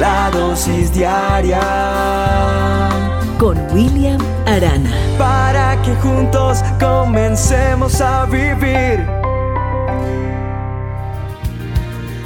la dosis diaria con William Arana. Para que juntos comencemos a vivir.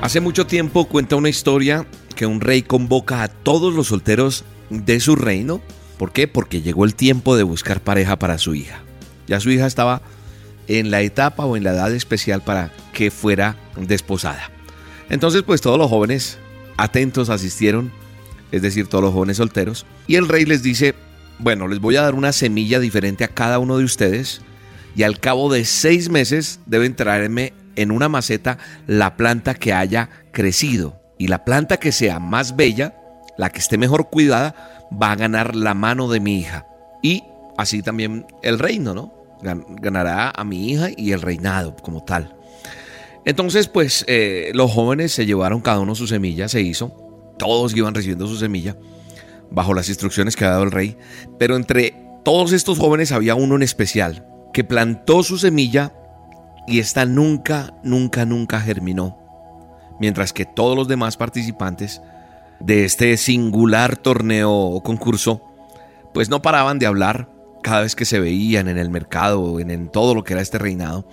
Hace mucho tiempo cuenta una historia que un rey convoca a todos los solteros de su reino. ¿Por qué? Porque llegó el tiempo de buscar pareja para su hija. Ya su hija estaba en la etapa o en la edad especial para que fuera desposada. Entonces, pues todos los jóvenes atentos asistieron, es decir, todos los jóvenes solteros, y el rey les dice, bueno, les voy a dar una semilla diferente a cada uno de ustedes, y al cabo de seis meses deben traerme en una maceta la planta que haya crecido, y la planta que sea más bella, la que esté mejor cuidada, va a ganar la mano de mi hija. Y así también el reino, ¿no? Ganará a mi hija y el reinado como tal. Entonces, pues eh, los jóvenes se llevaron cada uno su semilla, se hizo. Todos iban recibiendo su semilla bajo las instrucciones que ha dado el rey. Pero entre todos estos jóvenes había uno en especial que plantó su semilla y esta nunca, nunca, nunca germinó. Mientras que todos los demás participantes de este singular torneo o concurso, pues no paraban de hablar cada vez que se veían en el mercado, en, en todo lo que era este reinado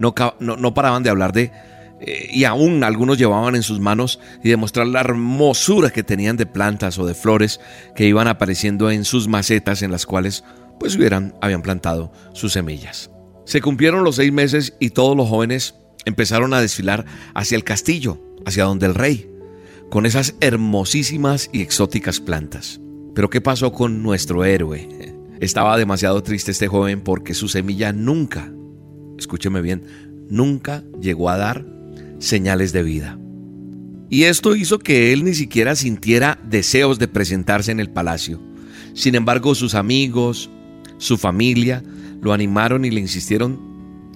no, paraban de hablar de, eh, y aún algunos llevaban en sus manos y demostrar la hermosura que tenían de plantas o de flores que iban apareciendo en sus macetas en las cuales pues hubieran, habían plantado sus semillas. Se cumplieron los seis meses y todos los jóvenes empezaron a desfilar hacia el castillo, hacia donde el rey, con esas hermosísimas y exóticas plantas. Pero ¿qué pasó con nuestro héroe? Estaba demasiado triste este joven porque su semilla nunca escúcheme bien, nunca llegó a dar señales de vida. Y esto hizo que él ni siquiera sintiera deseos de presentarse en el palacio. Sin embargo, sus amigos, su familia, lo animaron y le insistieron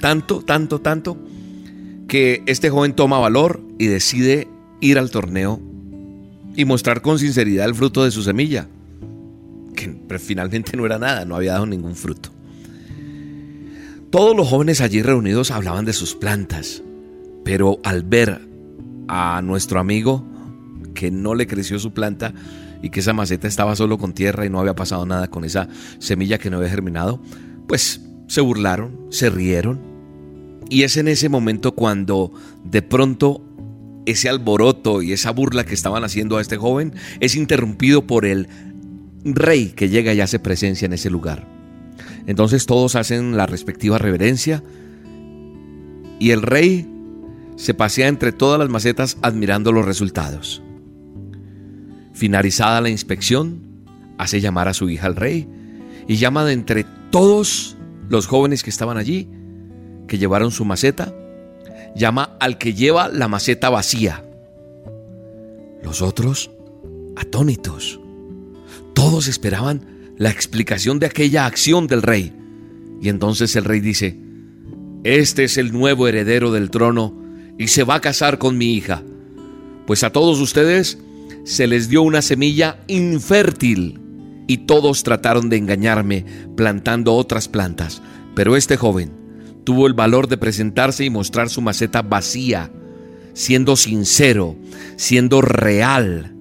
tanto, tanto, tanto, que este joven toma valor y decide ir al torneo y mostrar con sinceridad el fruto de su semilla, que finalmente no era nada, no había dado ningún fruto. Todos los jóvenes allí reunidos hablaban de sus plantas, pero al ver a nuestro amigo que no le creció su planta y que esa maceta estaba solo con tierra y no había pasado nada con esa semilla que no había germinado, pues se burlaron, se rieron. Y es en ese momento cuando de pronto ese alboroto y esa burla que estaban haciendo a este joven es interrumpido por el rey que llega y hace presencia en ese lugar. Entonces todos hacen la respectiva reverencia y el rey se pasea entre todas las macetas admirando los resultados. Finalizada la inspección, hace llamar a su hija al rey y llama de entre todos los jóvenes que estaban allí, que llevaron su maceta, llama al que lleva la maceta vacía. Los otros, atónitos, todos esperaban la explicación de aquella acción del rey. Y entonces el rey dice, este es el nuevo heredero del trono y se va a casar con mi hija. Pues a todos ustedes se les dio una semilla infértil y todos trataron de engañarme plantando otras plantas. Pero este joven tuvo el valor de presentarse y mostrar su maceta vacía, siendo sincero, siendo real,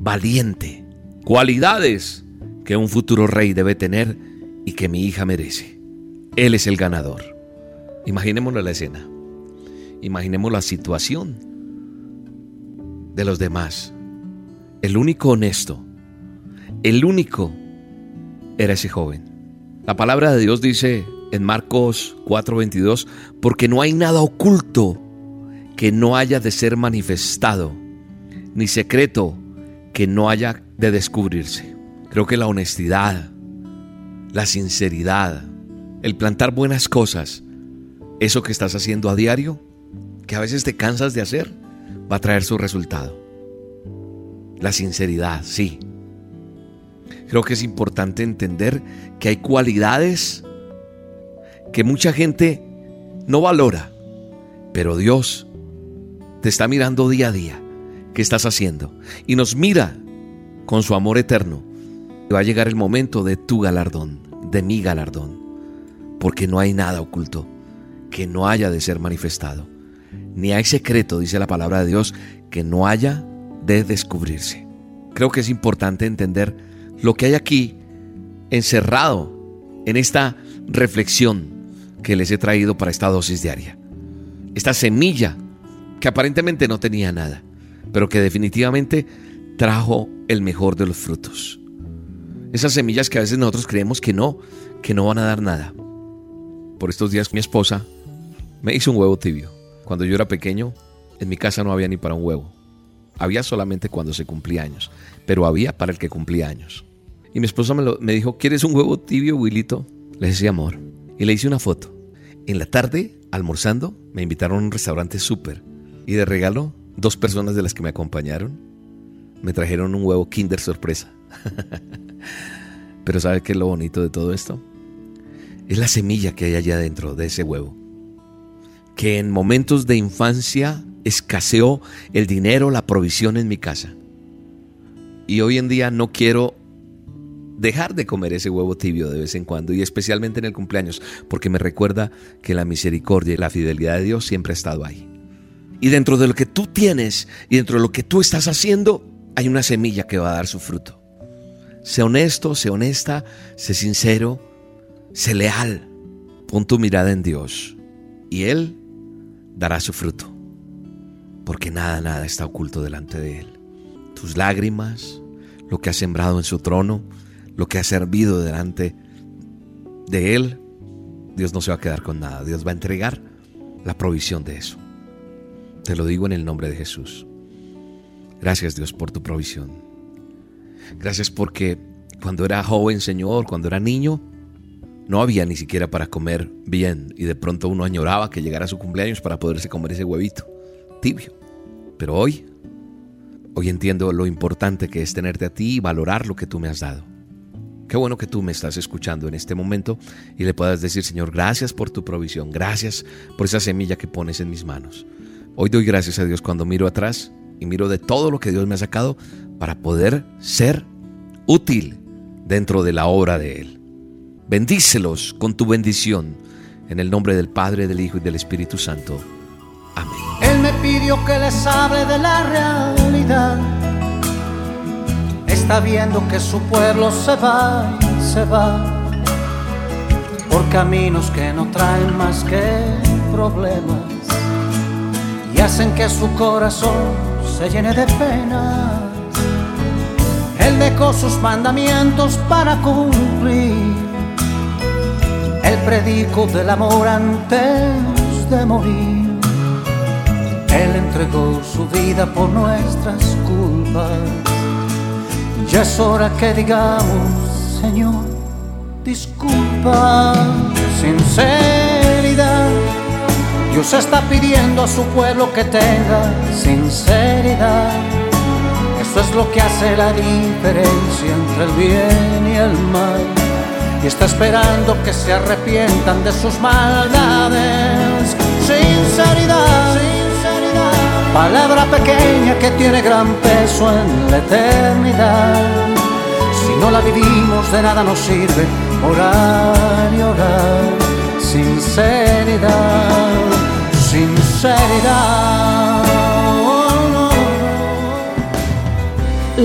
valiente. Cualidades que un futuro rey debe tener y que mi hija merece. Él es el ganador. Imaginémonos la escena. Imaginemos la situación de los demás. El único honesto, el único era ese joven. La palabra de Dios dice en Marcos 4:22, porque no hay nada oculto que no haya de ser manifestado, ni secreto que no haya de descubrirse. Creo que la honestidad, la sinceridad, el plantar buenas cosas, eso que estás haciendo a diario, que a veces te cansas de hacer, va a traer su resultado. La sinceridad, sí. Creo que es importante entender que hay cualidades que mucha gente no valora, pero Dios te está mirando día a día qué estás haciendo y nos mira con su amor eterno va a llegar el momento de tu galardón, de mi galardón, porque no hay nada oculto que no haya de ser manifestado. Ni hay secreto, dice la palabra de Dios, que no haya de descubrirse. Creo que es importante entender lo que hay aquí encerrado en esta reflexión que les he traído para esta dosis diaria. Esta semilla que aparentemente no tenía nada, pero que definitivamente trajo el mejor de los frutos. Esas semillas que a veces nosotros creemos que no, que no van a dar nada. Por estos días mi esposa me hizo un huevo tibio. Cuando yo era pequeño, en mi casa no había ni para un huevo. Había solamente cuando se cumplía años, pero había para el que cumplía años. Y mi esposa me, dijo, ¿quieres un huevo tibio, Wilito? Le decía amor. Y le hice una foto. En la tarde, almorzando, me invitaron a un restaurante súper. Y de regalo, dos personas de las que me acompañaron me trajeron un huevo Kinder sorpresa. Pero ¿sabe qué es lo bonito de todo esto? Es la semilla que hay allá dentro de ese huevo. Que en momentos de infancia escaseó el dinero, la provisión en mi casa. Y hoy en día no quiero dejar de comer ese huevo tibio de vez en cuando y especialmente en el cumpleaños, porque me recuerda que la misericordia y la fidelidad de Dios siempre ha estado ahí. Y dentro de lo que tú tienes y dentro de lo que tú estás haciendo, hay una semilla que va a dar su fruto. Sé honesto, sé honesta, sé sincero, sé leal. Pon tu mirada en Dios y Él dará su fruto. Porque nada, nada está oculto delante de Él. Tus lágrimas, lo que has sembrado en su trono, lo que has servido delante de Él, Dios no se va a quedar con nada. Dios va a entregar la provisión de eso. Te lo digo en el nombre de Jesús. Gracias Dios por tu provisión. Gracias porque cuando era joven, Señor, cuando era niño, no había ni siquiera para comer bien y de pronto uno añoraba que llegara su cumpleaños para poderse comer ese huevito tibio. Pero hoy, hoy entiendo lo importante que es tenerte a ti y valorar lo que tú me has dado. Qué bueno que tú me estás escuchando en este momento y le puedas decir, Señor, gracias por tu provisión, gracias por esa semilla que pones en mis manos. Hoy doy gracias a Dios cuando miro atrás y miro de todo lo que Dios me ha sacado para poder ser útil dentro de la obra de Él. Bendícelos con tu bendición en el nombre del Padre, del Hijo y del Espíritu Santo. Amén. Él me pidió que les hable de la realidad. Está viendo que su pueblo se va se va por caminos que no traen más que problemas y hacen que su corazón se llene de penas. Él dejó sus mandamientos para cumplir el predico del amor antes de morir. Él entregó su vida por nuestras culpas. Ya es hora que digamos, Señor, disculpa, sinceridad Dios está pidiendo a su pueblo que tenga sinceridad. Eso es lo que hace la diferencia entre el bien y el mal. Y está esperando que se arrepientan de sus maldades. Sinceridad, sinceridad. Palabra pequeña que tiene gran peso en la eternidad. Si no la vivimos de nada nos sirve orar y orar. Sinceridad sinceridad.